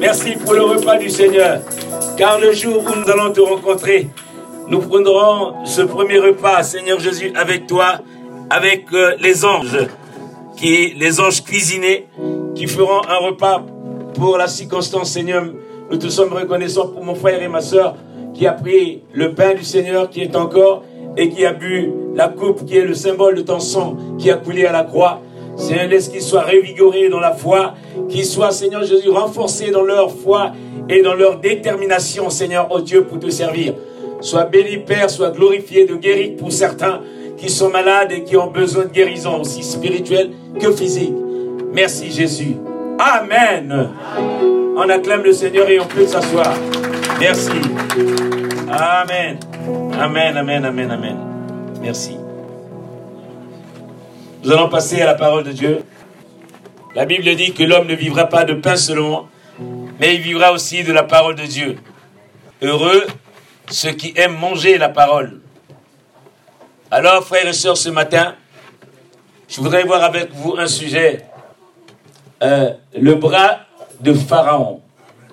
Merci pour le repas du Seigneur. Car le jour où nous allons te rencontrer, nous prendrons ce premier repas, Seigneur Jésus, avec toi, avec euh, les anges, qui, les anges cuisinés, qui feront un repas pour la circonstance, Seigneur. Nous te sommes reconnaissants pour mon frère et ma soeur qui a pris le pain du Seigneur qui est encore et qui a bu la coupe qui est le symbole de ton sang qui a coulé à la croix. Seigneur, laisse qu'ils soient révigorés dans la foi, qu'ils soient, Seigneur Jésus, renforcés dans leur foi et dans leur détermination, Seigneur, oh Dieu, pour te servir. Sois béni, Père, sois glorifié de guérir pour certains qui sont malades et qui ont besoin de guérison, aussi spirituelle que physique. Merci, Jésus. Amen. On acclame le Seigneur et on peut s'asseoir. Merci. Amen. Amen, amen, amen, amen. Merci. Nous allons passer à la parole de Dieu. La Bible dit que l'homme ne vivra pas de pain seulement, mais il vivra aussi de la parole de Dieu. Heureux ceux qui aiment manger la parole. Alors, frères et sœurs, ce matin, je voudrais voir avec vous un sujet, euh, le bras de Pharaon.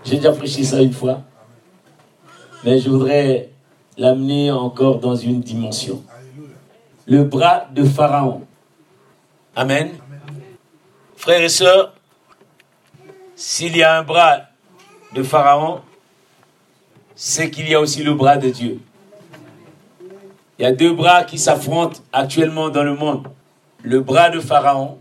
J'ai déjà prêché ça une fois, mais je voudrais l'amener encore dans une dimension. Le bras de Pharaon. Amen. Frères et sœurs, s'il y a un bras de Pharaon, c'est qu'il y a aussi le bras de Dieu. Il y a deux bras qui s'affrontent actuellement dans le monde. Le bras de Pharaon.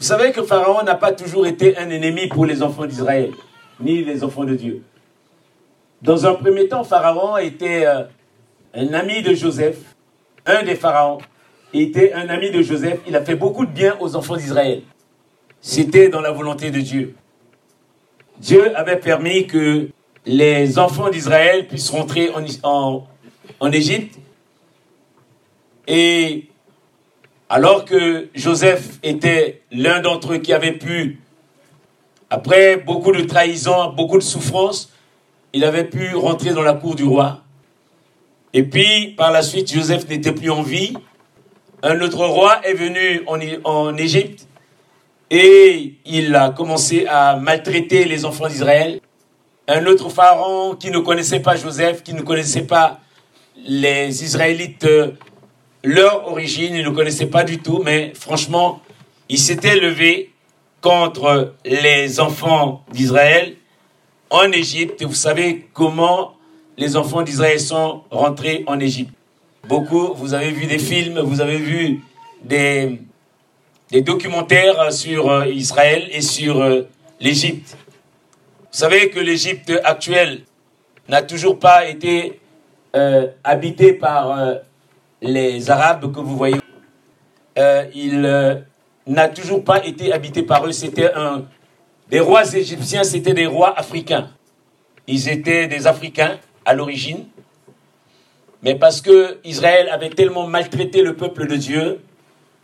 Vous savez que Pharaon n'a pas toujours été un ennemi pour les enfants d'Israël, ni les enfants de Dieu. Dans un premier temps, Pharaon était euh, un ami de Joseph, un des pharaons, était un ami de Joseph. Il a fait beaucoup de bien aux enfants d'Israël. C'était dans la volonté de Dieu. Dieu avait permis que les enfants d'Israël puissent rentrer en, en, Égypte. Et alors que Joseph était l'un d'entre eux qui avait pu, après beaucoup de trahison, beaucoup de souffrance, il avait pu rentrer dans la cour du roi. Et puis, par la suite, Joseph n'était plus en vie. Un autre roi est venu en, Égypte et il a commencé à maltraiter les enfants d'Israël un autre pharaon qui ne connaissait pas Joseph, qui ne connaissait pas les Israélites, leur origine, il ne connaissait pas du tout, mais franchement, il s'était levé contre les enfants d'Israël en Égypte. Vous savez comment les enfants d'Israël sont rentrés en Égypte. Beaucoup, vous avez vu des films, vous avez vu des, documentaires sur euh, Israël et sur euh, l'Égypte. Vous savez que l'Égypte actuelle n'a toujours pas été euh, habitée par les Arabes que vous voyez. Il n'a toujours pas été habité par eux. C'était un des rois égyptiens, c'était des rois africains. Ils étaient des Africains à l'origine, mais parce que Israël avait tellement maltraité le peuple de Dieu,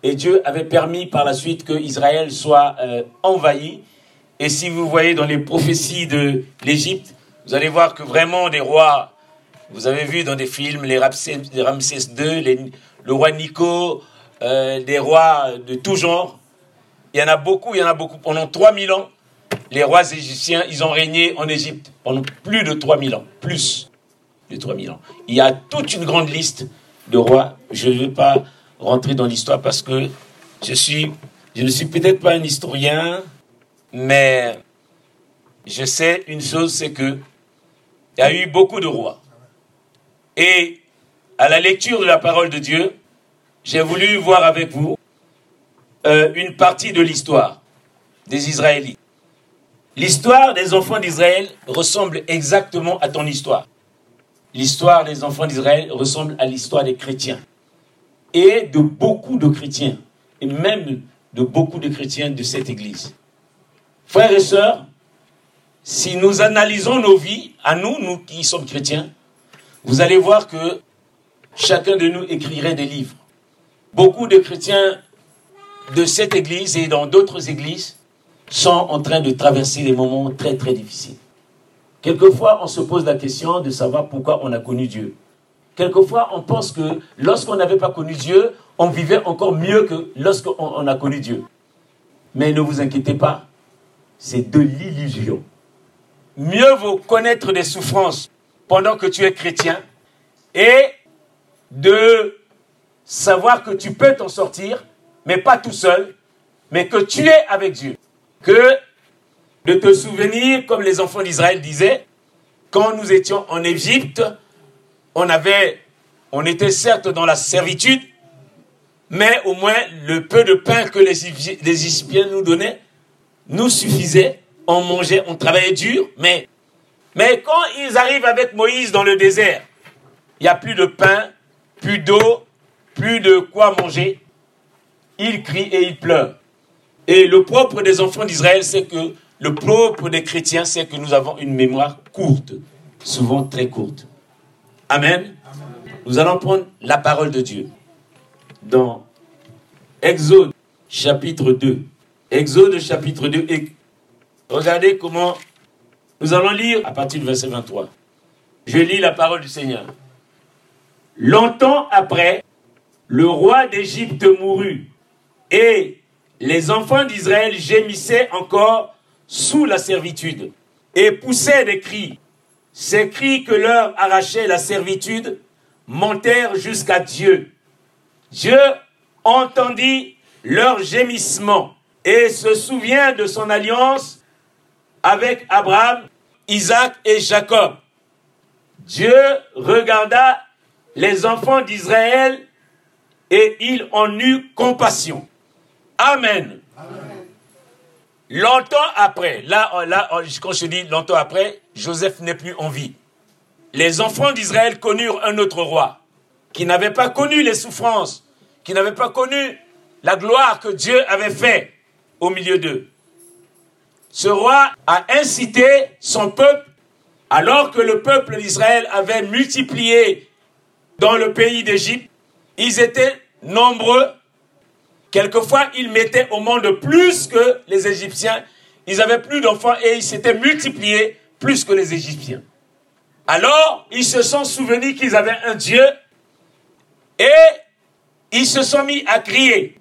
et Dieu avait permis par la suite que Israël soit envahi, et si vous voyez dans les prophéties de l'Égypte, vous allez voir que vraiment des rois, vous avez vu dans des films les Ramsès, II, le roi Nico, euh, des rois de tout genre. Il y en a beaucoup, il y en a beaucoup. Pendant 3000 ans, les rois égyptiens, ils ont régné en Égypte pendant plus de 3000 ans, plus de 3000 ans. Il y a toute une grande liste de rois. Je ne vais pas rentrer dans l'histoire parce que je suis, je ne suis peut-être pas un historien, mais je sais une chose, c'est que il y a eu beaucoup de rois. Et à la lecture de la parole de Dieu, j'ai voulu voir avec vous euh, une partie de l'histoire des Israélites. L'histoire des enfants d'Israël ressemble exactement à ton histoire. L'histoire des enfants d'Israël ressemble à l'histoire des chrétiens. Et de beaucoup de chrétiens. Et même de beaucoup de chrétiens de cette église. Frères et sœurs, si nous analysons nos vies, à nous, nous qui sommes chrétiens, vous allez voir que chacun de nous écrirait des livres. Beaucoup de chrétiens de cette église et dans d'autres églises sont en train de traverser des moments très très difficiles. Quelquefois, on se pose la question de savoir pourquoi on a connu Dieu. Quelquefois, on pense que lorsqu'on n'avait pas connu Dieu, on vivait encore mieux que lorsqu'on a connu Dieu. Mais ne vous inquiétez pas, c'est de l'illusion. Mieux vaut connaître des souffrances pendant que tu es chrétien et de savoir que tu peux t'en sortir, mais pas tout seul, mais que tu es avec Dieu. Que de te souvenir, comme les enfants d'Israël disaient, quand nous étions en Égypte, on était certes dans la servitude, mais au moins le peu de pain que les Égyptiens nous donnaient nous suffisait. On mangeait, on travaillait dur, mais, mais quand ils arrivent avec Moïse dans le désert, il n'y a plus de pain, plus d'eau, plus de quoi manger. Ils crient et ils pleurent. Et le propre des enfants d'Israël, c'est que le propre des chrétiens, c'est que nous avons une mémoire courte, souvent très courte. Amen. Nous allons prendre la parole de Dieu dans Exode chapitre 2. Exode chapitre 2. Et regardez comment nous allons lire à partir du verset 23. Je lis la parole du Seigneur. Longtemps après, le roi d'Égypte mourut et les enfants d'Israël gémissaient encore sous la servitude et poussaient des cris. Ces cris que leur arrachait la servitude montèrent jusqu'à Dieu. Dieu entendit leurs gémissements et se souvient de son alliance avec Abraham, Isaac et Jacob. Dieu regarda les enfants d'Israël et il en eut compassion. Amen. Longtemps après, là, quand je dis longtemps après, Joseph n'est plus en vie. Les enfants d'Israël connurent un autre roi qui n'avait pas connu les souffrances, qui n'avait pas connu la gloire que Dieu avait fait au milieu d'eux. Ce roi a incité son peuple, alors que le peuple d'Israël avait multiplié dans le pays d'Égypte, ils étaient nombreux. Quelquefois, ils mettaient au monde plus que les Égyptiens. Ils avaient plus d'enfants et ils s'étaient multipliés plus que les Égyptiens. Alors, ils se sont souvenus qu'ils avaient un Dieu et ils se sont mis à crier.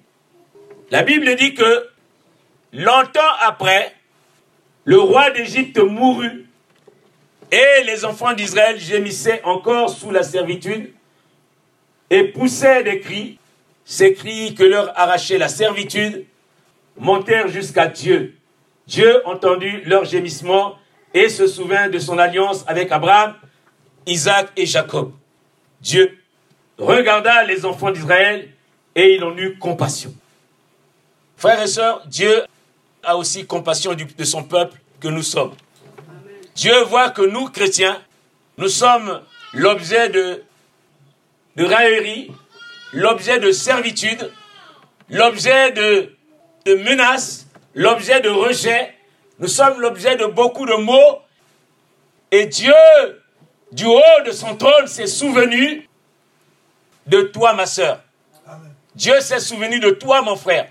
La Bible dit que longtemps après, le roi d'Égypte mourut et les enfants d'Israël gémissaient encore sous la servitude et poussaient des cris. Ces cris que leur arrachait la servitude montèrent jusqu'à Dieu. Dieu entendit leurs gémissements et se souvint de son alliance avec Abraham, Isaac et Jacob. Dieu regarda les enfants d'Israël et il en eut compassion. Frères et sœurs, Dieu a aussi compassion de son peuple que nous sommes. Dieu voit que nous, chrétiens, nous sommes l'objet de, de raillerie, l'objet de servitude, l'objet de, de menaces, l'objet de rejet. Nous sommes l'objet de beaucoup de mots. Et Dieu, du haut de son trône, s'est souvenu de toi, ma sœur. Dieu s'est souvenu de toi, mon frère.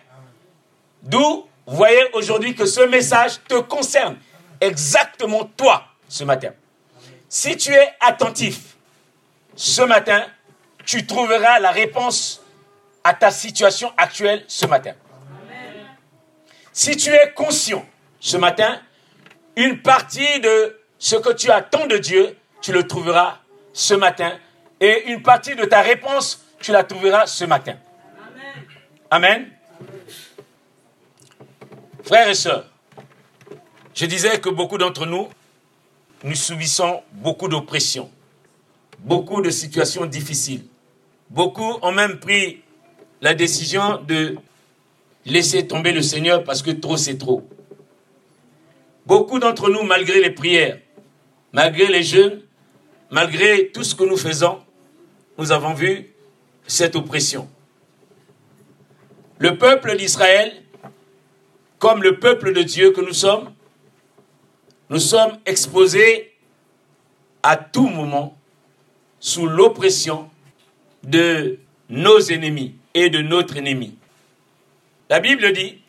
D'où, vous voyez aujourd'hui que ce message te concerne exactement toi ce matin. Si tu es attentif ce matin, tu trouveras la réponse à ta situation actuelle ce matin. Si tu es conscient ce matin, une partie de ce que tu attends de Dieu, tu le trouveras ce matin. Et une partie de ta réponse, tu la trouveras ce matin. Amen. Frères et sœurs, je disais que beaucoup d'entre nous, nous subissons beaucoup d'oppression, beaucoup de situations difficiles. Beaucoup ont même pris la décision de laisser tomber le Seigneur parce que trop c'est trop. Beaucoup d'entre nous, malgré les prières, malgré les jeûnes, malgré tout ce que nous faisons, nous avons vu cette oppression. Le peuple d'Israël, comme le peuple de Dieu que nous sommes, nous sommes exposés à tout moment sous l'oppression de nos ennemis et de notre ennemi. La Bible dit,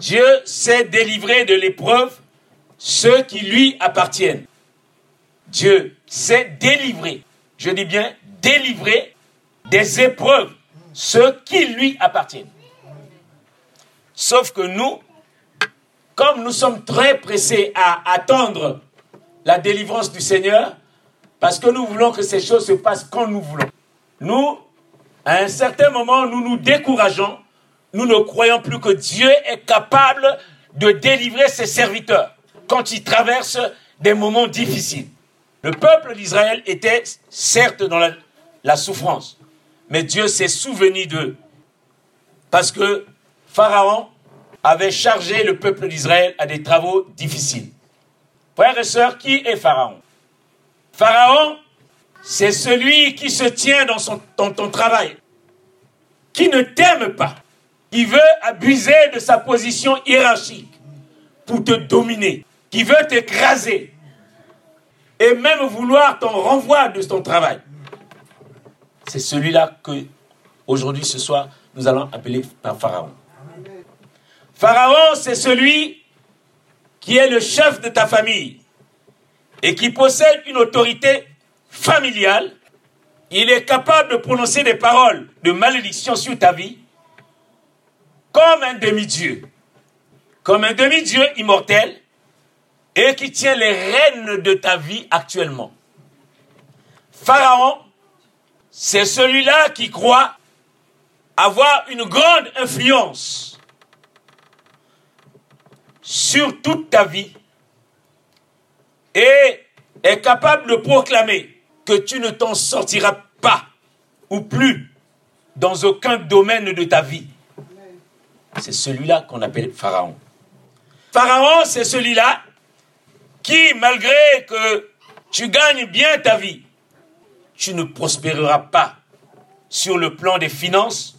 Dieu sait délivrer de l'épreuve ceux qui lui appartiennent. Dieu sait délivrer, je dis bien délivrer des épreuves, ceux qui lui appartiennent. Sauf que nous, comme nous sommes très pressés à attendre la délivrance du Seigneur, parce que nous voulons que ces choses se passent quand nous voulons. Nous, à un certain moment, nous nous décourageons, nous ne croyons plus que Dieu est capable de délivrer ses serviteurs quand ils traversent des moments difficiles. Le peuple d'Israël était certes dans la, souffrance, mais Dieu s'est souvenu d'eux. Parce que Pharaon avait chargé le peuple d'Israël à des travaux difficiles. Frères et sœurs, qui est Pharaon? Pharaon, c'est celui qui se tient dans, son, dans ton travail, qui ne t'aime pas, qui veut abuser de sa position hiérarchique pour te dominer, qui veut t'écraser et même vouloir ton renvoi de ton travail. C'est celui-là que, aujourd'hui, ce soir, nous allons appeler par Pharaon. Pharaon, c'est celui qui est le chef de ta famille et qui possède une autorité familiale. Il est capable de prononcer des paroles de malédiction sur ta vie comme un demi-dieu, comme un demi-dieu immortel et qui tient les rênes de ta vie actuellement. Pharaon, c'est celui-là qui croit avoir une grande influence sur toute ta vie et est capable de proclamer tu ne t'en sortiras pas ou plus dans aucun domaine de ta vie. C'est celui-là qu'on appelle Pharaon. Pharaon, c'est celui-là qui, malgré que tu gagnes bien ta vie, tu ne prospéreras pas sur le plan des finances.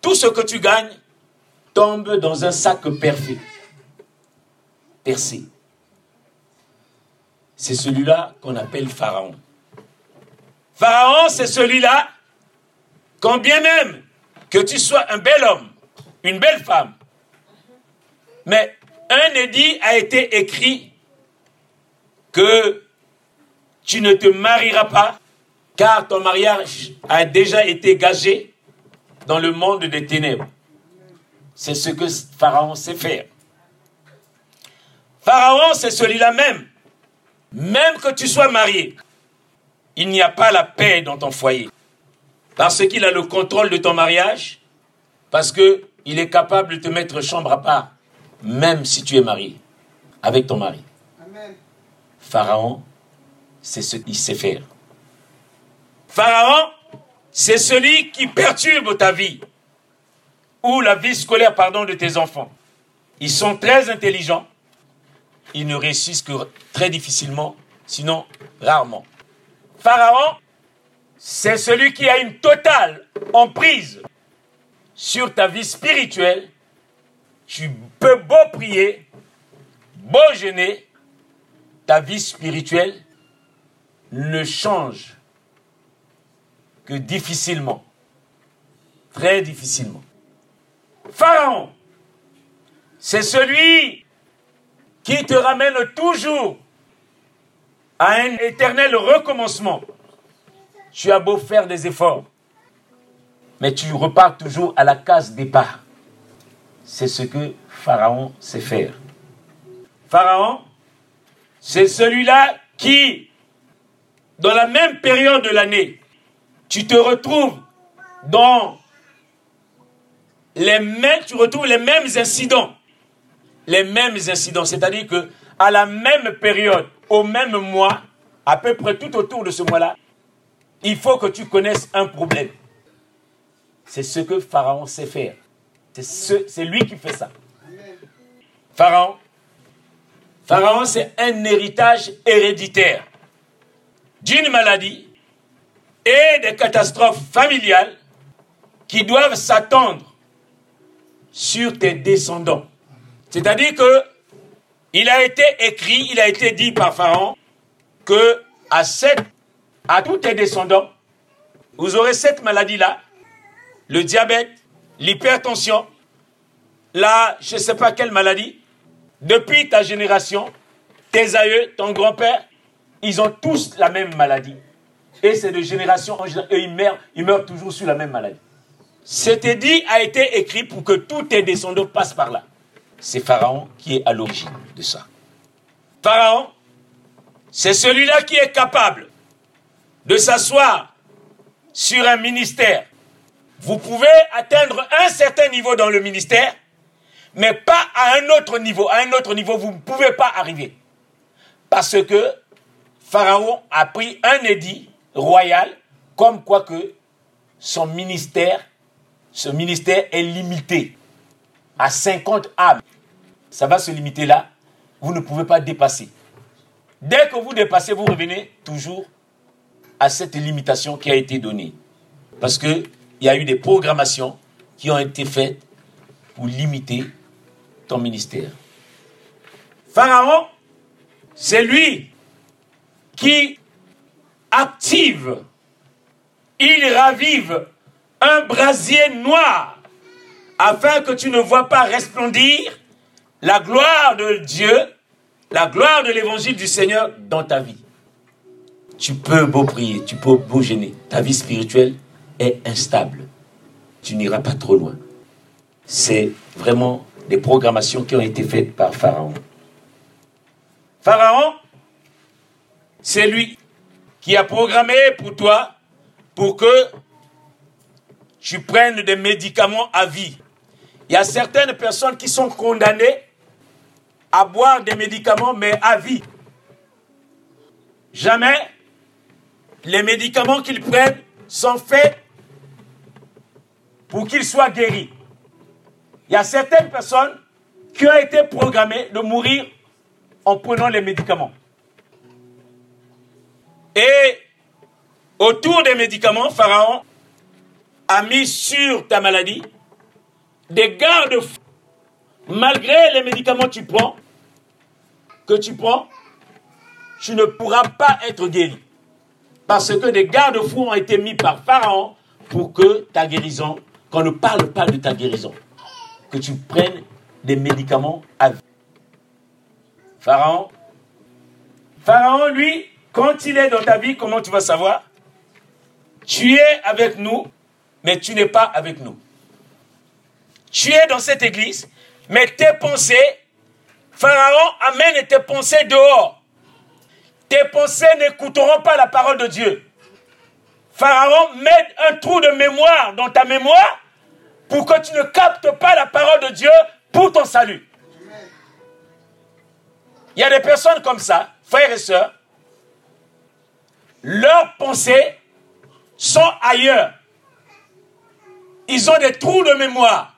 Tout ce que tu gagnes tombe dans un sac parfait, percé. C'est celui-là qu'on appelle Pharaon. Pharaon, c'est celui-là, quand bien même que tu sois un bel homme, une belle femme, mais un édit a été écrit que tu ne te marieras pas, car ton mariage a déjà été gagé dans le monde des ténèbres. C'est ce que Pharaon sait faire. Pharaon, c'est celui-là même. Même que tu sois marié, il n'y a pas la paix dans ton foyer. Parce qu'il a le contrôle de ton mariage, parce qu'il est capable de te mettre chambre à part, même si tu es marié, avec ton mari. Pharaon, c'est ce qu'il sait faire. Pharaon, c'est celui qui perturbe ta vie ou la vie scolaire, pardon, de tes enfants. Ils sont très intelligents. Ils ne réussissent que très difficilement, sinon rarement. Pharaon, c'est celui qui a une totale emprise sur ta vie spirituelle. Tu peux beau prier, beau jeûner, ta vie spirituelle ne change que difficilement, très difficilement. Pharaon, c'est celui qui te ramène toujours à un éternel recommencement. Tu as beau faire des efforts, mais tu repars toujours à la case départ. C'est ce que Pharaon sait faire. Pharaon, c'est celui-là qui, dans la même période de l'année, tu te retrouves dans les mêmes, tu retrouves les mêmes incidents. Les mêmes incidents. C'est-à-dire que, à la même période, au même mois, à peu près tout autour de ce mois-là, il faut que tu connaisses un problème. C'est ce que Pharaon sait faire. C'est lui qui fait ça. Pharaon, Pharaon, c'est un héritage héréditaire d'une maladie et des catastrophes familiales qui doivent s'attendre sur tes descendants. C'est-à-dire que il a été écrit, il a été dit par Pharaon que à, tous tes descendants, vous aurez cette maladie-là, le diabète, l'hypertension, la, je ne sais pas quelle maladie, depuis ta génération, tes aïeux, ton grand-père, ils ont tous la même maladie. Et c'est de génération en génération. Ils meurent, ils meurent toujours sur la même maladie. Cet édit a été écrit pour que tous tes descendants passent par là. C'est Pharaon qui est à l'origine de ça. Pharaon, c'est celui-là qui est capable de s'asseoir sur un ministère. Vous pouvez atteindre un certain niveau dans le ministère, mais pas à un autre niveau. À un autre niveau, vous ne pouvez pas arriver. Parce que Pharaon a pris un édit royal comme quoi que son ministère, ce ministère est limité à 50 âmes. Ça va se limiter là. Vous ne pouvez pas dépasser. Dès que vous dépassez, vous revenez toujours à cette limitation qui a été donnée. Parce qu'il y a eu des programmations qui ont été faites pour limiter ton ministère. Pharaon, c'est lui qui active, il ravive un brasier noir afin que tu ne vois pas resplendir la gloire de Dieu, la gloire de l'évangile du Seigneur dans ta vie. Tu peux beau prier, tu peux beau gêner, ta vie spirituelle est instable. Tu n'iras pas trop loin. C'est vraiment des programmations qui ont été faites par Pharaon. Pharaon, c'est lui qui a programmé pour toi pour que tu prennes des médicaments à vie. Il y a certaines personnes qui sont condamnées à boire des médicaments, mais à vie. Jamais les médicaments qu'ils prennent sont faits pour qu'ils soient guéris. Il y a certaines personnes qui ont été programmées de mourir en prenant les médicaments. Et autour des médicaments, Pharaon a mis sur ta maladie des garde-fous. Malgré les médicaments que tu prends, que tu prends, tu ne pourras pas être guéri. Parce que des garde-fous ont été mis par Pharaon pour que ta guérison, qu'on ne parle pas de ta guérison, que tu prennes des médicaments à vie. Pharaon, Pharaon, lui, quand il est dans ta vie, comment tu vas savoir? Tu es avec nous, mais tu n'es pas avec nous. Tu es dans cette église, mais tes pensées, Pharaon amène tes pensées dehors. Tes pensées n'écouteront pas la parole de Dieu. Pharaon met un trou de mémoire dans ta mémoire pour que tu ne captes pas la parole de Dieu pour ton salut. Il y a des personnes comme ça, frères et sœurs, leurs pensées sont ailleurs. Ils ont des trous de mémoire.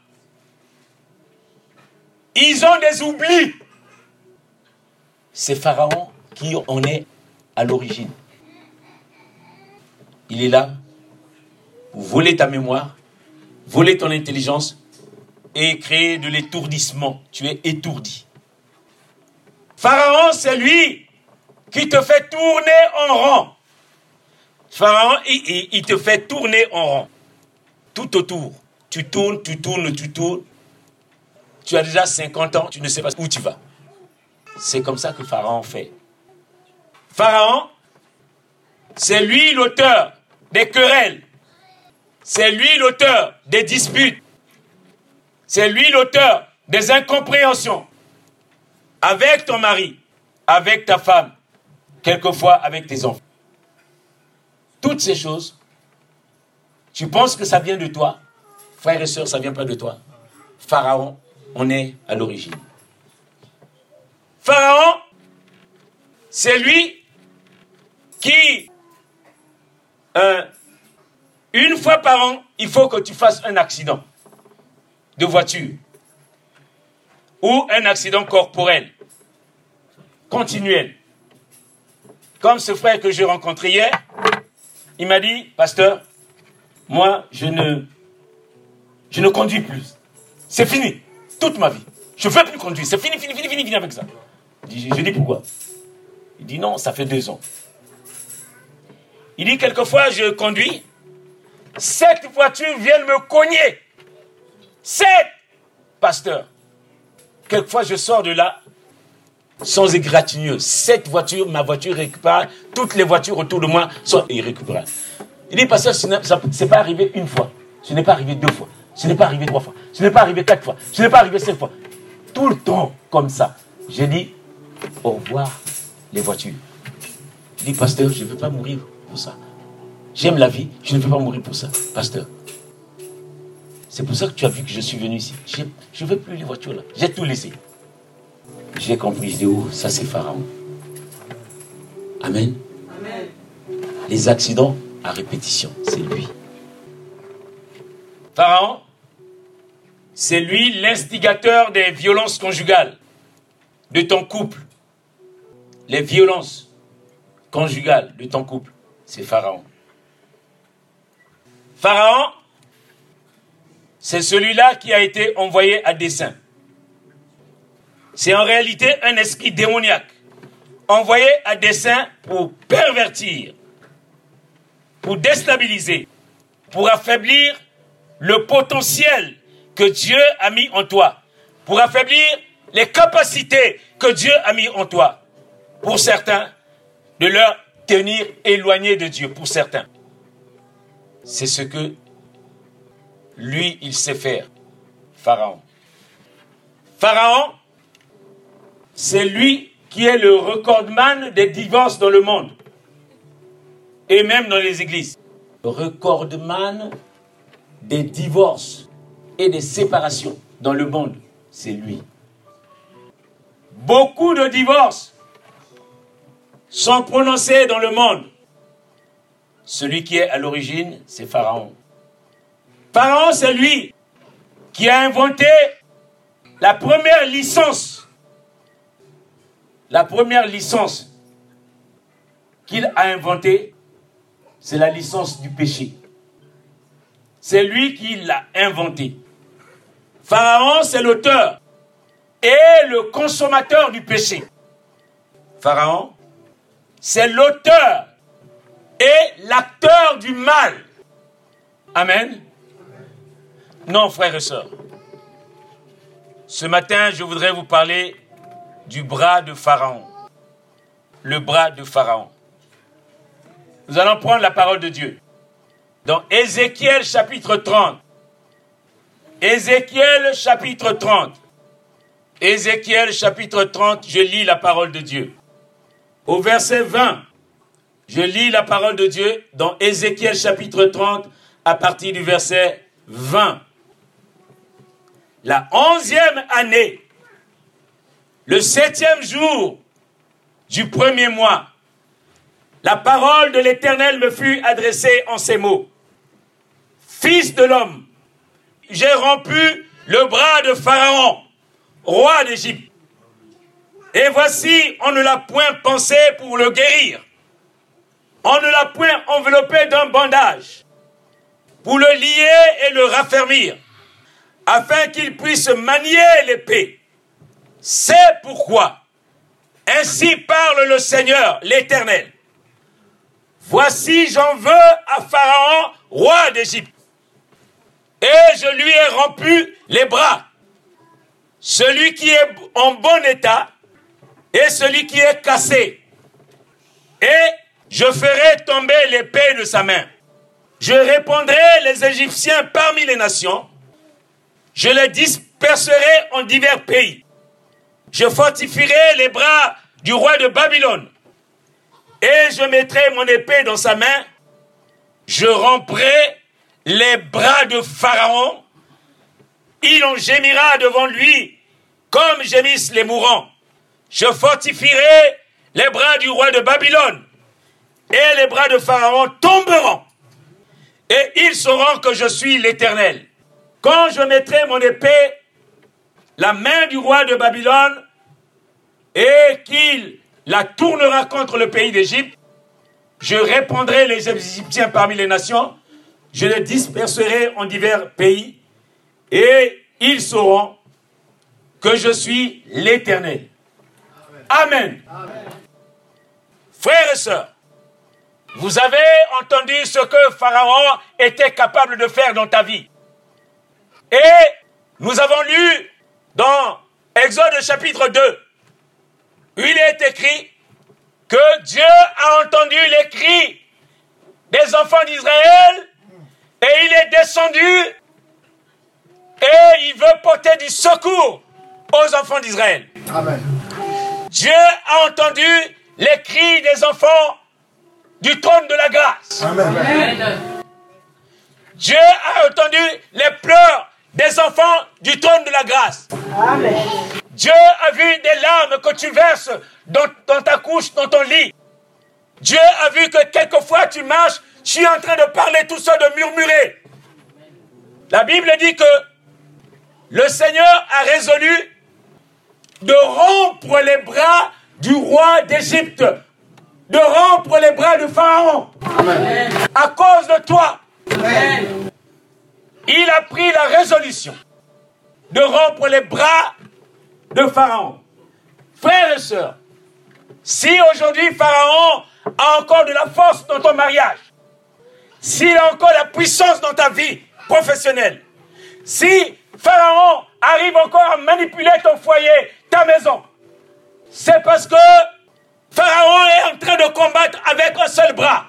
Ils ont des oublis. C'est Pharaon qui en est à l'origine. Il est là pour voler ta mémoire, voler ton intelligence et créer de l'étourdissement. Tu es étourdi. Pharaon, c'est lui qui te fait tourner en rond. Pharaon, il, te fait tourner en rond. Tout autour. Tu tournes, tu tournes, tu tournes. Tu as déjà 50 ans, tu ne sais pas où tu vas. C'est comme ça que Pharaon fait. Pharaon, c'est lui l'auteur des querelles. C'est lui l'auteur des disputes. C'est lui l'auteur des incompréhensions. Avec ton mari, avec ta femme, quelquefois avec tes enfants toutes ces choses, tu penses que ça vient de toi? Frères et sœurs, ça vient pas de toi. Pharaon, on est à l'origine. Pharaon, c'est lui qui, euh, une fois par an, il faut que tu fasses un accident de voiture ou un accident corporel, continuel. Comme ce frère que j'ai rencontré hier, il m'a dit, pasteur, moi, je ne, je ne conduis plus. C'est fini. Toute ma vie. Je ne veux plus conduire. C'est fini, fini, fini, fini, fini avec ça. Je, dis pourquoi Il dit non, ça fait deux ans. Il dit quelquefois je conduis, sept voitures viennent me cogner. Sept Pasteur. Quelquefois je sors de là, sans égratignure. Cette voiture, ma voiture récupère, toutes les voitures autour de moi sont irrécupérables. Il dit, pasteur, ce n'est pas arrivé une fois, ce n'est pas arrivé deux fois, ce n'est pas arrivé trois fois, ce n'est pas arrivé quatre fois, ce n'est pas arrivé cinq fois. Tout le temps comme ça. J'ai dit, au revoir les voitures. Il dit, pasteur, je ne veux pas mourir pour ça. J'aime la vie, je ne veux pas mourir pour ça, pasteur. C'est pour ça que tu as vu que je suis venu ici. Je ne veux plus les voitures là. J'ai tout laissé. J'ai compris, je dis, oh, ça c'est Pharaon. Amen. Amen. Les accidents à répétition, c'est lui. Pharaon, c'est lui l'instigateur des violences conjugales de ton couple. Les violences conjugales de ton couple, c'est Pharaon. Pharaon, c'est celui-là qui a été envoyé à dessein. C'est en réalité un esprit démoniaque, envoyé à dessein pour pervertir, pour déstabiliser, pour affaiblir le potentiel que Dieu a mis en toi, pour affaiblir les capacités que Dieu a mis en toi. Pour certains, de leur tenir éloigné de Dieu, pour certains. C'est ce que lui, il sait faire. Pharaon. Pharaon, c'est lui qui est le recordman des divorces dans le monde. Et même dans les églises. Recordman des divorces et des séparations dans le monde, c'est lui. Beaucoup de divorces sont prononcés dans le monde. Celui qui est à l'origine, c'est Pharaon. Pharaon, c'est lui qui a inventé la première licence. La première licence qu'il a inventée, c'est la licence du péché. C'est lui qui l'a inventée. Pharaon, c'est l'auteur et le consommateur du péché. Pharaon, c'est l'auteur et l'acteur du mal. Amen. Non, frères et sœurs. Ce matin, je voudrais vous parler du bras de Pharaon. Le bras de Pharaon. Nous allons prendre la parole de Dieu. Dans Ézéchiel chapitre 30. Ézéchiel chapitre 30. Ézéchiel chapitre 30, je lis la parole de Dieu. Au verset 20, je lis la parole de Dieu dans Ézéchiel chapitre 30 à partir du verset 20. La onzième année, le septième jour du premier mois, la parole de l'Éternel me fut adressée en ces mots. Fils de l'homme, j'ai rompu le bras de Pharaon, roi d'Égypte. Et voici, on ne l'a point pensé pour le guérir. On ne l'a point enveloppé d'un bandage pour le lier et le raffermir, afin qu'il puisse manier l'épée. C'est pourquoi, ainsi parle le Seigneur, l'Éternel. Voici, j'en veux à Pharaon, roi d'Égypte, et je lui ai rompu les bras. Celui qui est en bon état et celui qui est cassé. Et je ferai tomber l'épée de sa main. Je répondrai les Égyptiens parmi les nations. Je les disperserai en divers pays. Je fortifierai les bras du roi de Babylone. Et je mettrai mon épée dans sa main. Je romprai les bras de Pharaon. Il en gémira devant lui comme gémissent les mourants. Je fortifierai les bras du roi de Babylone et les bras de Pharaon tomberont. Et ils sauront que je suis l'Éternel. Quand je mettrai mon épée, la main du roi de Babylone, et qu'il la tournera contre le pays d'Égypte, je répandrai les Égyptiens parmi les nations, je les disperserai en divers pays, et ils sauront que je suis l'Éternel. Amen. Frères et sœurs, vous avez entendu ce que Pharaon était capable de faire dans ta vie. Et nous avons lu dans Exode chapitre 2 il est écrit que Dieu a entendu les cris des enfants d'Israël et il est descendu et il veut porter du secours aux enfants d'Israël. Amen. Dieu a entendu les cris des enfants du trône de la grâce. Amen. Dieu a entendu les pleurs des enfants du trône de la grâce. Amen. Dieu a vu des larmes que tu verses dans, dans, ta couche, dans ton lit. Dieu a vu que quelquefois tu marches, tu es en train de parler tout seul, de murmurer. La Bible dit que le Seigneur a résolu de rompre les bras du roi d'Égypte, de rompre les bras du Pharaon. À cause de toi, il a pris la résolution de rompre les bras de Pharaon. Frères et sœurs, si aujourd'hui Pharaon a encore de la force dans ton mariage, s'il a encore la puissance dans ta vie professionnelle, si Pharaon arrive encore à manipuler ton foyer, ta maison, c'est parce que Pharaon est en train de combattre avec un seul bras.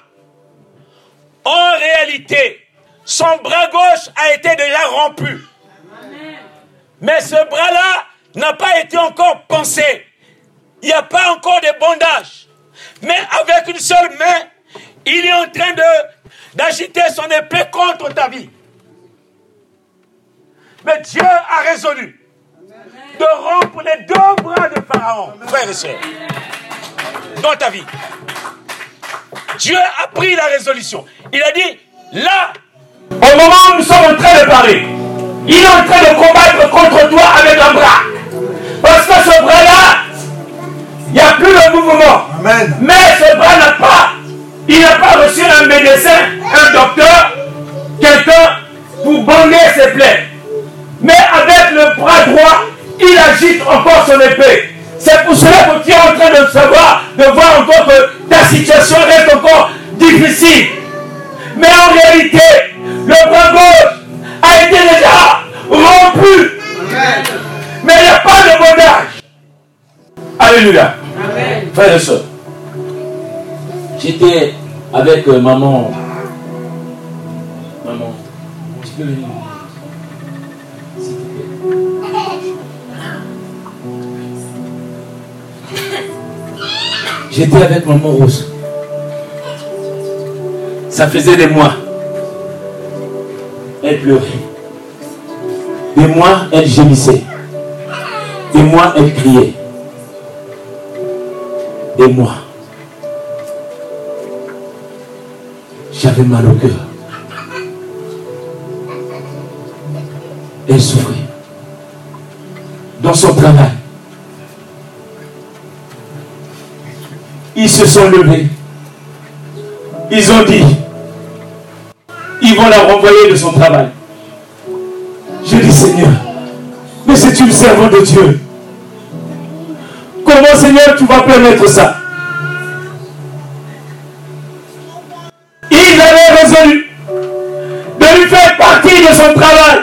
En réalité, son bras gauche a été déjà rompu. Mais ce bras-là n'a pas été encore pensé. Il n'y a pas encore de bondage. Mais avec une seule main, il est en train d'agiter son épée contre ta vie. Mais Dieu a résolu de rompre les deux bras de Pharaon, frères et sœurs, dans ta vie. Dieu a pris la résolution. Il a dit, là, au moment où nous sommes en train de parler, il est en train de combattre contre toi avec un bras. Parce que ce bras-là, il n'y a plus de mouvement. Mais ce bras n'a pas, il n'a pas reçu un médecin, un docteur, quelqu'un pour bander ses plaies. Mais avec le bras droit, il agite encore son épée. C'est pour cela que tu es en train de savoir, de voir encore que ta situation reste encore difficile. Mais en réalité, le bras gauche a été déjà rompu. Mais il n'y a pas de bondage. Alléluia. Frère et soeur, j'étais avec euh, maman. Maman, tu peux venir J'étais avec maman Rose. Ça faisait des mois. Elle pleurait. Des mois, elle gémissait. Des mois, elle criait. Des mois. J'avais mal au cœur. Elle souffrait. Dans son travail. Ils se sont levés. Ils ont dit, ils vont la renvoyer de son travail. Je dis, Seigneur, mais c'est une servante de Dieu. Tu vas permettre ça Ils avaient résolu de lui faire partie de son travail.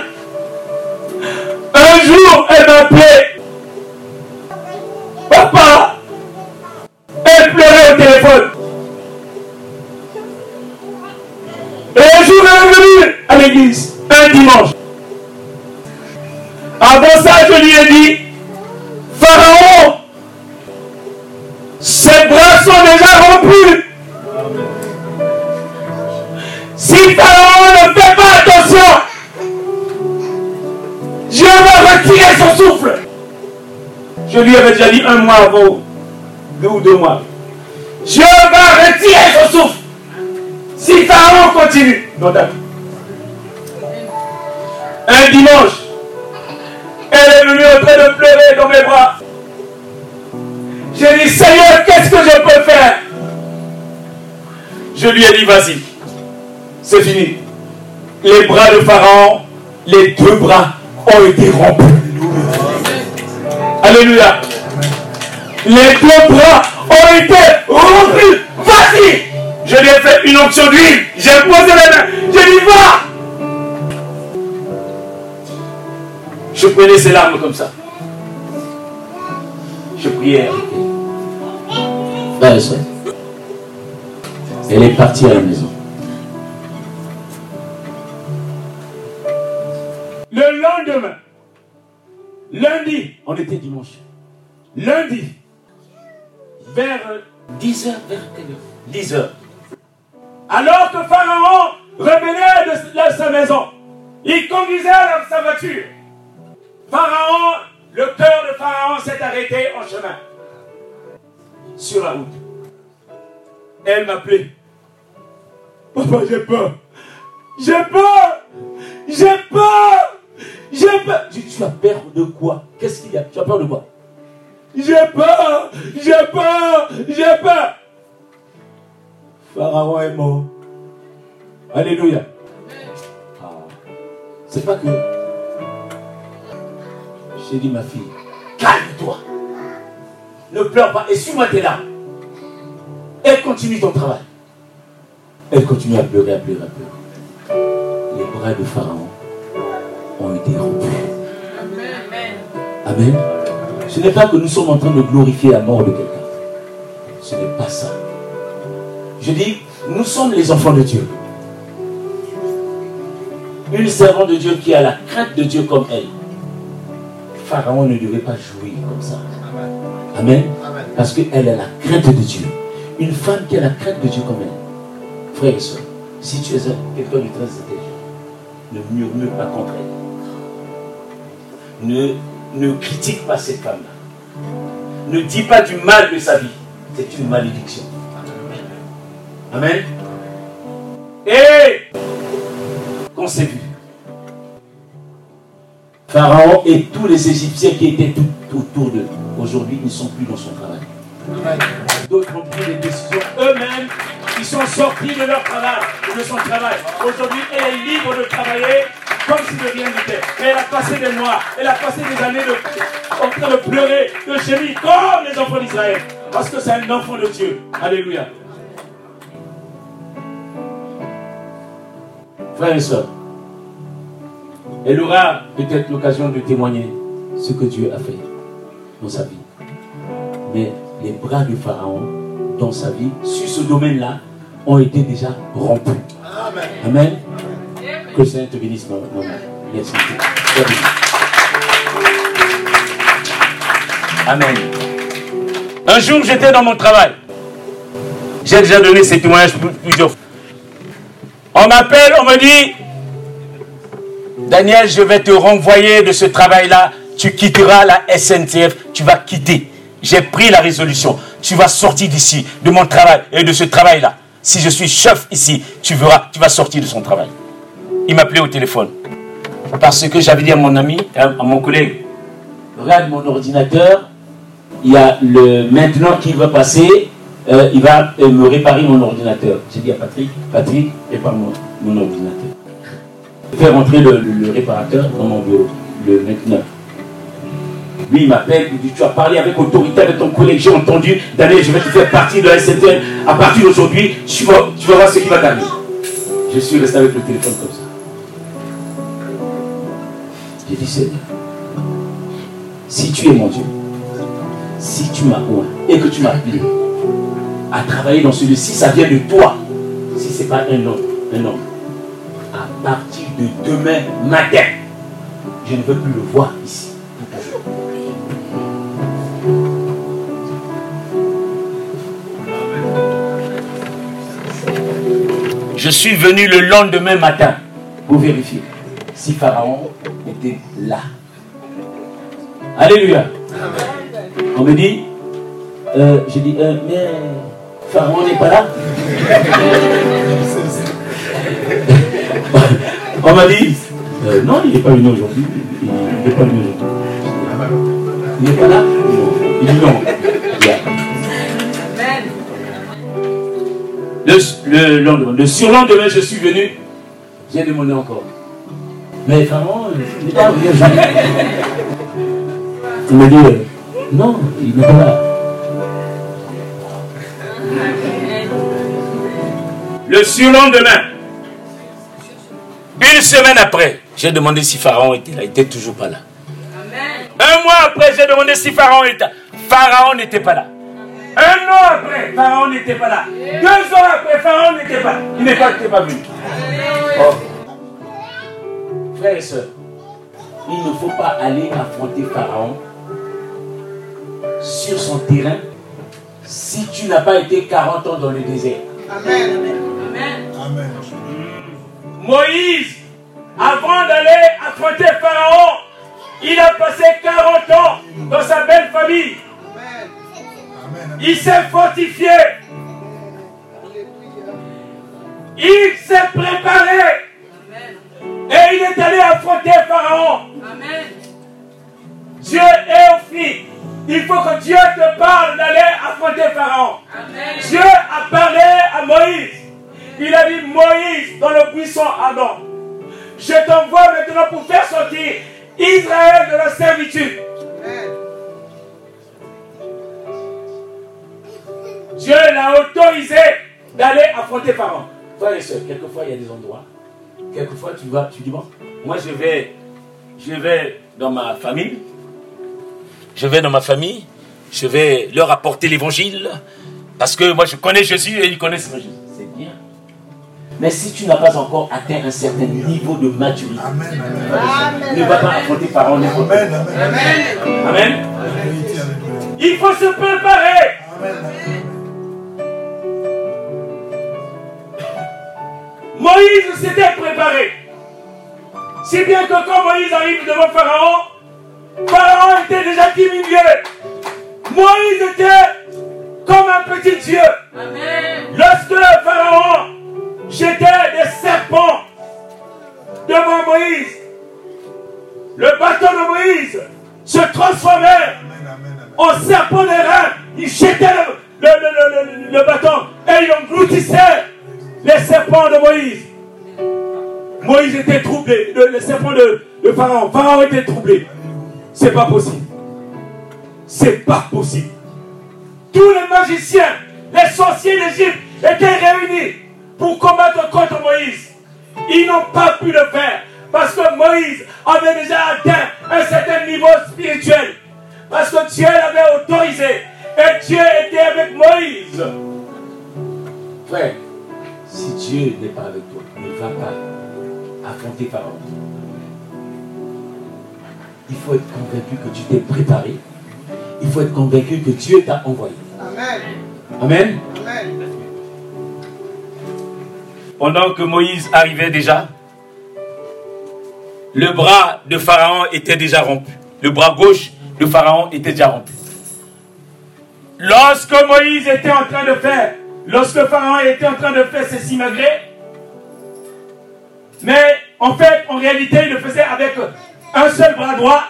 Un jour, elle m'a appelé téléphone. Et un jour, elle est venue à l'église, un dimanche. Avant ça, je lui ai dit, déjà rompus. Si Pharaon ne fait pas attention, Dieu va retirer son souffle. Je lui avais déjà dit un mois avant, deux ou deux mois. Dieu va retirer son souffle. Si Pharaon continue vie. Un dimanche, Je lui ai dit, vas-y, c'est fini. Les bras de Pharaon, les deux bras ont été rompus. Alléluia. Les deux bras ont été rompus. Vas-y. Je lui ai fait une onction d'huile. J'ai posé les mains. Je lui va. Je prenais ses larmes comme ça. Je priais. Elle est partie à la maison. Le lendemain, lundi, on était dimanche. Lundi, vers 10h, vers quelle heure? 10h. Alors que Pharaon revenait de, sa maison, il conduisait sa voiture. Pharaon, le cœur de Pharaon s'est arrêté en chemin. Sur la route. Elle m'appelait. Papa, j'ai peur. J'ai peur. J'ai peur. J'ai peur. Tu as peur de quoi? Qu'est-ce qu'il y a? Tu as peur de quoi? J'ai peur. J'ai peur. J'ai peur. Pharaon est mort. Alléluia. Ah. C'est pas que. J'ai dit, ma fille, calme-toi. Ne pleure pas. Et suis-moi tes larmes. Elle continue ton travail. Elle continue à pleurer, à pleurer, à pleurer. Les bras de Pharaon ont été rompus. Amen. Ce n'est pas que nous sommes en train de glorifier la mort de quelqu'un. Ce n'est pas ça. Je dis, nous sommes les enfants de Dieu. Une servante de Dieu qui a la crainte de Dieu comme elle. Pharaon ne devait pas jouer comme ça. Amen. Parce qu'elle a la crainte de Dieu. Une femme qui a la crainte de Dieu comme elle. Et soeur, si tu es quelqu'un de très intelligent, ne murmure pas contre elle. Ne, ne critique pas cette femme-là. Ne dis pas du mal de sa vie. C'est une malédiction. Amen. Et qu'on s'est vu. Pharaon et tous les Égyptiens qui étaient tout autour d'eux, aujourd'hui, ils ne sont plus dans son travail. D'autres ont pris des décisions sont sortis de leur travail, de son travail. Aujourd'hui, elle est libre de travailler comme si de rien n'était. Mais elle a passé des mois, elle a passé des années de, en train de pleurer, de gémir, comme les enfants d'Israël. Parce que c'est un enfant de Dieu. Alléluia. Frères et sœurs, elle aura peut-être l'occasion de témoigner ce que Dieu a fait dans sa vie. Mais les bras du Pharaon dans sa vie, sur ce domaine-là, ont été déjà rompus. Amen. Que le Seigneur te bénisse. Merci. Amen. Un jour, j'étais dans mon travail. J'ai déjà donné ces témoignages plusieurs fois. On m'appelle, on me dit, Daniel, je vais te renvoyer de ce travail-là. Tu quitteras la SNCF, tu vas quitter. J'ai pris la résolution. Tu vas sortir d'ici, de mon travail et de ce travail-là. Si je suis chef ici, tu verras, tu vas sortir de son travail. Il m'appelait au téléphone. Parce que j'avais dit à mon ami, à mon collègue, regarde mon ordinateur, il y a le maintenant qui va passer, euh, il va euh, me réparer mon ordinateur. J'ai dit à Patrick, Patrick, répare-moi mon ordinateur. Faire rentrer le, réparateur dans mon bureau, le maintenant. Lui, il m'appelle, il dit, tu as parlé avec autorité avec ton collègue, j'ai entendu, Daniel, je vais te faire partie de la SNTL. À partir d'aujourd'hui, tu vas, tu voir ce qui va t'arriver. Je suis resté avec le téléphone comme ça. J'ai dit, Seigneur, si tu es mon Dieu, si tu m'as oint et que tu m'as appelé, à travailler dans celui ci ça vient de toi, si ce n'est pas un homme, un homme, à partir de demain matin, je ne veux plus le voir ici. Suis venu le lendemain matin pour vérifier si Pharaon était là. Alléluia. On me dit, euh, je dis, euh, mais Pharaon n'est pas là. On m'a dit, euh, non, il n'est pas venu aujourd'hui. Il n'est pas venu aujourd'hui. Il n'est pas là Il dit non. Le, lendemain, le surlendemain, je suis venu. J'ai demandé encore. Mais Pharaon, il n'est pas. Il me dit, euh, non, il n'est pas là. Le surlendemain, une semaine après, j'ai demandé si Pharaon était là. Il n'était toujours pas là. Un mois après, j'ai demandé si Pharaon était là. Pharaon n'était pas là. Un an après, Pharaon n'était pas là. Deux ans après, Pharaon n'était pas là. Il n'est pas, pas venu. Oh. Frères et sœurs, il ne faut pas aller affronter Pharaon sur son terrain si tu n'as pas été 40 ans dans le désert. Amen. Amen. Moïse, avant d'aller affronter Pharaon, il a passé 40 ans dans sa belle famille. Il s'est fortifié. Il s'est préparé. Et il est allé affronter Pharaon. Dieu est aussi. Il faut que Dieu te parle d'aller affronter Pharaon. Dieu a parlé à Moïse. Il a dit Moïse dans le buisson Adam. Je t'envoie maintenant pour faire sortir Israël de la servitude. Dieu l'a autorisé d'aller affronter Pharaon. Frères et sœurs, quelquefois il y a des endroits, quelquefois tu vas, tu dis bon, moi je vais, je vais dans ma famille, je vais dans ma famille, je vais leur apporter l'évangile, parce que moi je connais Jésus et ils connaissent Jésus. C'est bien. Mais si tu n'as pas encore atteint un certain niveau de maturité, ne va pas affronter Pharaon. Amen. Amen. Amen. Il faut se préparer. Moïse s'était préparé. Si bien que quand Moïse arrive devant Pharaon, Pharaon était déjà diminué. Moïse était comme un petit Dieu. Lorsque le Pharaon jetait des serpents devant Moïse, le bâton de Moïse se transformait en serpent reins. Il jetait le, bâton et il engloutissait les serpents de Moïse. Moïse était troublé, le, serpent de, de Pharaon. Pharaon était troublé. C'est pas possible. C'est pas possible. Tous les magiciens, les sorciers d'Égypte étaient réunis pour combattre contre Moïse. Ils n'ont pas pu le faire parce que Moïse avait déjà atteint un certain niveau spirituel. Parce que Dieu l'avait autorisé et Dieu était avec Moïse. Frère, si Dieu n'est pas avec toi, ne va pas affronter Pharaon il faut être convaincu que tu t'es préparé. Il faut être convaincu que Dieu t'a envoyé. Amen. Amen. Pendant que Moïse arrivait déjà, le bras de Pharaon était déjà rompu. Le bras gauche de Pharaon était déjà rompu. Lorsque Moïse était en train de faire, lorsque Pharaon était en train de faire ses simagrées, mais en fait, en réalité, il le faisait avec un seul bras droit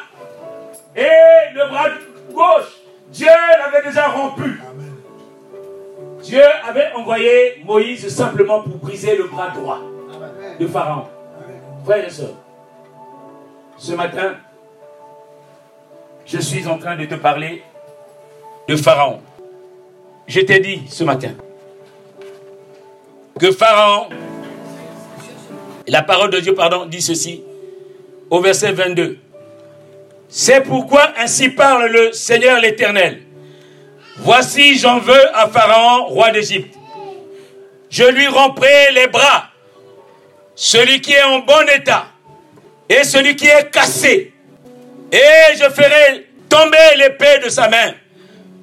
et le bras gauche. Dieu l'avait déjà rompu. Dieu avait envoyé Moïse simplement pour briser le bras droit de Pharaon. Frères et sœurs, ce matin, je suis en train de te parler de Pharaon. Je t'ai dit ce matin que Pharaon, la parole de Dieu, pardon, dit ceci au verset 22. C'est pourquoi ainsi parle le Seigneur l'Éternel. Voici, j'en veux à Pharaon, roi d'Égypte. Je lui romprai les bras, celui qui est en bon état et celui qui est cassé. Et je ferai tomber l'épée de sa main.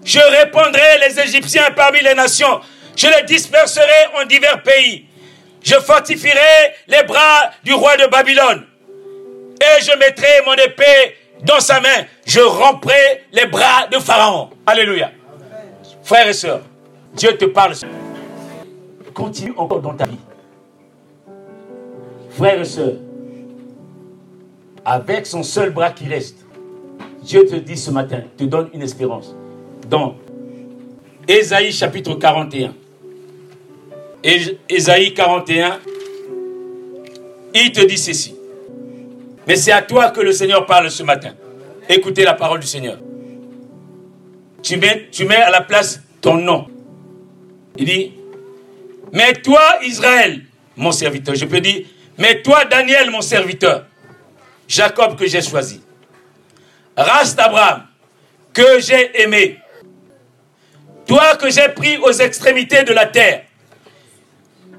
Je répandrai les Égyptiens parmi les nations. Je les disperserai en divers pays. Je fortifierai les bras du roi de Babylone et je mettrai mon épée dans sa main. Je romprai les bras de Pharaon. Alléluia. Frères et sœurs, Dieu te parle. Continue encore dans ta vie. Frères et sœurs, avec son seul bras qui reste, Dieu te dit ce matin, te donne une espérance. Dans Ésaïe chapitre 41. Ésaïe 41, il te dit ceci. Mais c'est à toi que le Seigneur parle ce matin. Écoutez la parole du Seigneur. Tu mets, tu mets à la place ton nom. Il dit, mais toi Israël, mon serviteur. Je peux dire, mais toi Daniel, mon serviteur. Jacob que j'ai choisi. Race d'Abraham que j'ai aimé. Toi que j'ai pris aux extrémités de la terre,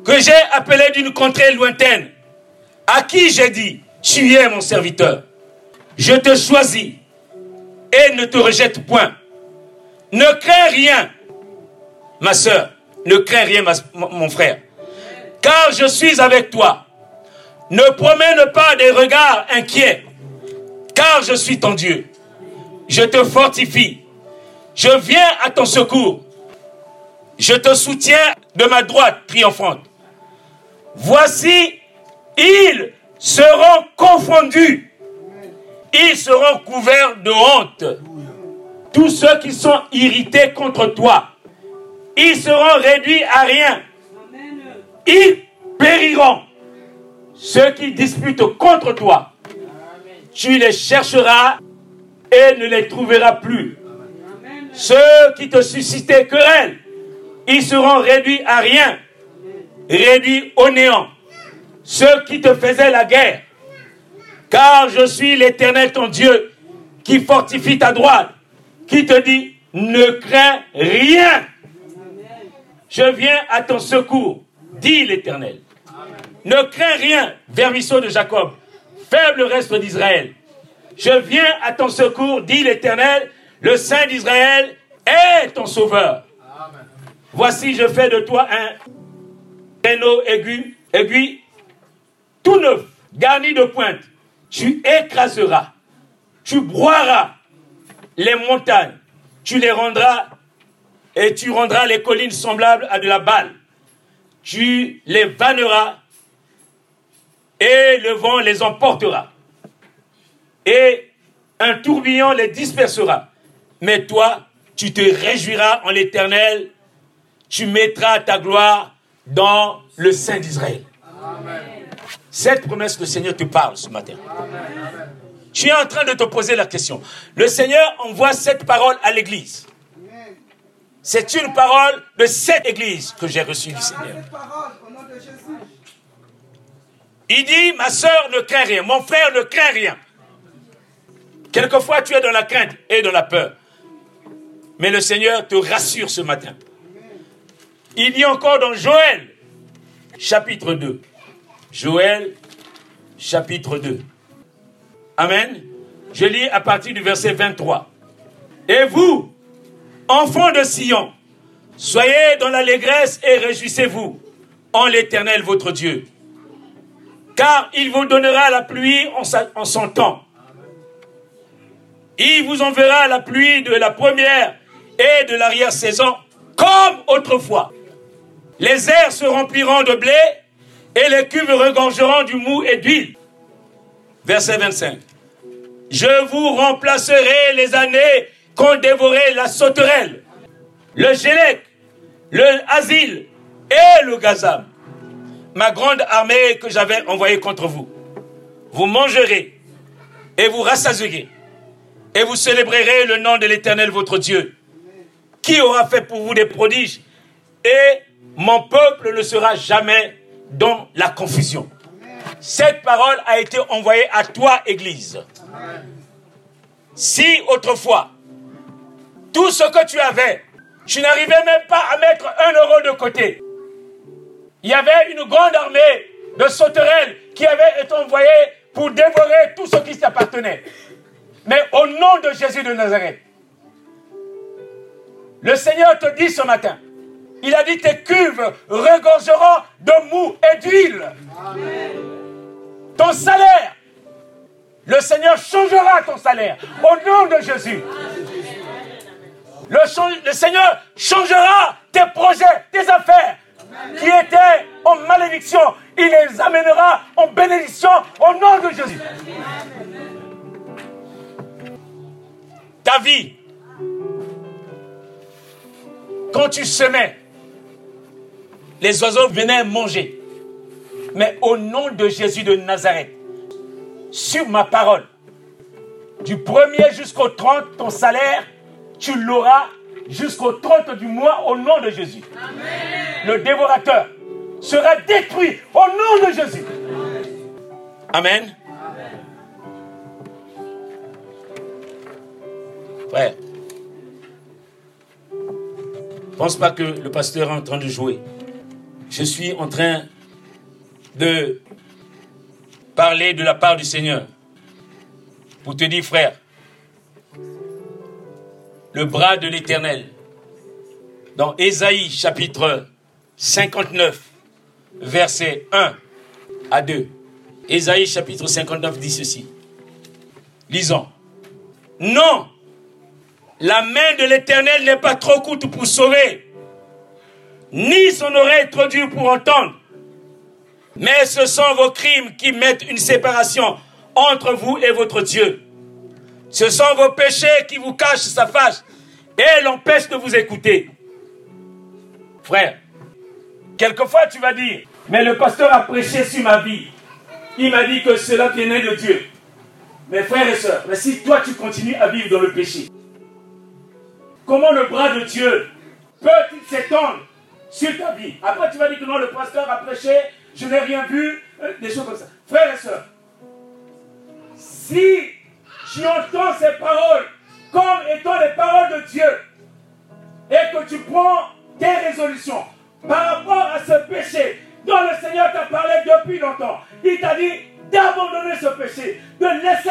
que j'ai appelé d'une contrée lointaine, à qui j'ai dit, tu es mon serviteur. Je te choisis et ne te rejette point. Ne crains rien, ma soeur. Ne crains rien, mon frère. Car je suis avec toi. Ne promène pas des regards inquiets, car je suis ton Dieu. Je te fortifie. Je viens à ton secours. Je te soutiens de ma droite triomphante. Voici, ils seront confondus. Ils seront couverts de honte. Tous ceux qui sont irrités contre toi, ils seront réduits à rien. Ils périront. Ceux qui disputent contre toi, tu les chercheras et ne les trouveras plus. Ceux qui te suscitaient querelle, ils seront réduits à rien, réduits au néant. Ceux qui te faisaient la guerre, car je suis l'Éternel ton Dieu, qui fortifie ta droite, qui te dit, ne crains rien. Je viens à ton secours, dit l'Éternel. Ne crains rien, vermisseau de Jacob, faible reste d'Israël. Je viens à ton secours, dit l'Éternel, le Saint d'Israël est ton sauveur. Voici, je fais de toi un traîneau aigu, aiguille, tout neuf, garni de pointe. Tu écraseras, tu broieras les montagnes, tu les rendras et tu rendras les collines semblables à de la balle. Tu les vanneras et le vent les emportera. Et un tourbillon les dispersera. Mais toi, tu te réjouiras en l'éternel, tu mettras ta gloire dans le sein d'Israël. Cette promesse, le Seigneur te parle ce matin. Tu es en train de te poser la question. Le Seigneur envoie cette parole à l'Église. C'est une parole de cette Église que j'ai reçue du Seigneur. Il dit, ma soeur ne craint rien, mon frère ne craint rien. Quelquefois, tu es dans la crainte et dans la peur. Mais le Seigneur te rassure ce matin. Il dit encore dans Joël, chapitre 2. Joël, chapitre 2. Amen. Je lis à partir du verset 23. Et vous, enfants de Sion, soyez dans l'allégresse et réjouissez-vous en l'Éternel votre Dieu car il vous donnera la pluie en, son temps. Il vous enverra la pluie de la première et de l'arrière-saison, comme autrefois. Les airs se rempliront de blé et les cuves regorgeront du mou et d'huile. Verset 25. Je vous remplacerai les années qu'ont dévoré la sauterelle, le gélec, le asile et le gazam ma grande armée que j'avais envoyée contre vous. Vous mangerez et vous rassasierez et vous célébrerez le nom de l'Éternel votre Dieu, qui aura fait pour vous des prodiges? Et mon peuple ne sera jamais dans la confusion. Cette parole a été envoyée à toi, Église. Si autrefois, tout ce que tu avais, tu n'arrivais même pas à mettre un euro de côté, il y avait une grande armée de sauterelles qui avait été envoyée pour dévorer tout ce qui s'appartenait. Mais au nom de Jésus de Nazareth, le Seigneur te dit ce matin, il a dit tes cuves regorgeront de mou et d'huile. Ton salaire, le Seigneur changera ton salaire au nom de Jésus. Le, le Seigneur changera tes projets, tes affaires, qui étaient en malédiction, il les amènera en bénédiction au nom de Jésus. Ta vie, quand tu semais, les oiseaux venaient manger. Mais au nom de Jésus de Nazareth, sur ma parole, du premier jusqu'au 30, ton salaire, tu l'auras jusqu'au 30 du mois au nom de Jésus. Le dévorateur sera détruit au nom de Jésus. Amen. Frère, pense pas que le pasteur est en train de jouer. Je suis en train de parler de la part du Seigneur. Pour te dire, frère, le bras de l'Éternel, dans Ésaïe chapitre 59, verset 1 à 2. Ésaïe chapitre 59 dit ceci. Lisons. Non, la main de l'Éternel n'est pas trop courte pour sauver, ni son oreille trop dure pour entendre. Mais ce sont vos crimes qui mettent une séparation entre vous et votre Dieu. Ce sont vos péchés qui vous cachent sa face et l'empêchent de vous écouter. Frère, quelquefois tu vas dire, mais le pasteur a prêché sur ma vie. Il m'a dit que cela venait de Dieu. Mes frères et sœurs, mais si toi tu continues à vivre dans le péché, comment le bras de Dieu peut-il s'étendre sur ta vie? Après tu vas dire que non, le pasteur a prêché, je n'ai rien vu, euh, des choses comme ça. Frères et sœurs, si tu entends ces paroles comme étant les paroles de Dieu et que tu prends tes résolutions par rapport à ce péché dont le Seigneur t'a parlé depuis longtemps, il t'a dit d'abandonner ce péché, de laisser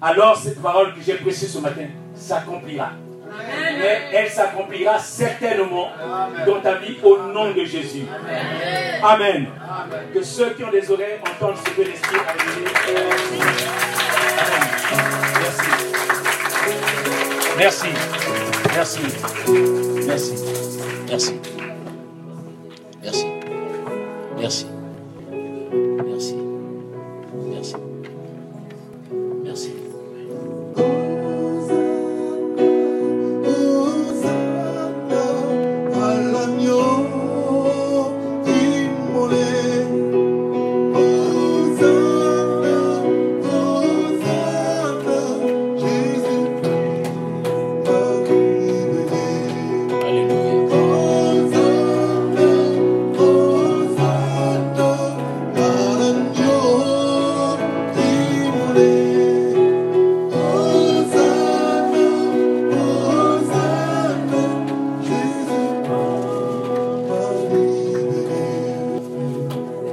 Alors cette parole que j'ai prêchée ce matin s'accomplira. Mais elle s'accomplira certainement dans ta vie au nom de Jésus. Amen. Que ceux qui ont des oreilles entendent ce que l'Esprit a dit. Merci. Merci. Merci. Merci. Merci. Merci. Merci.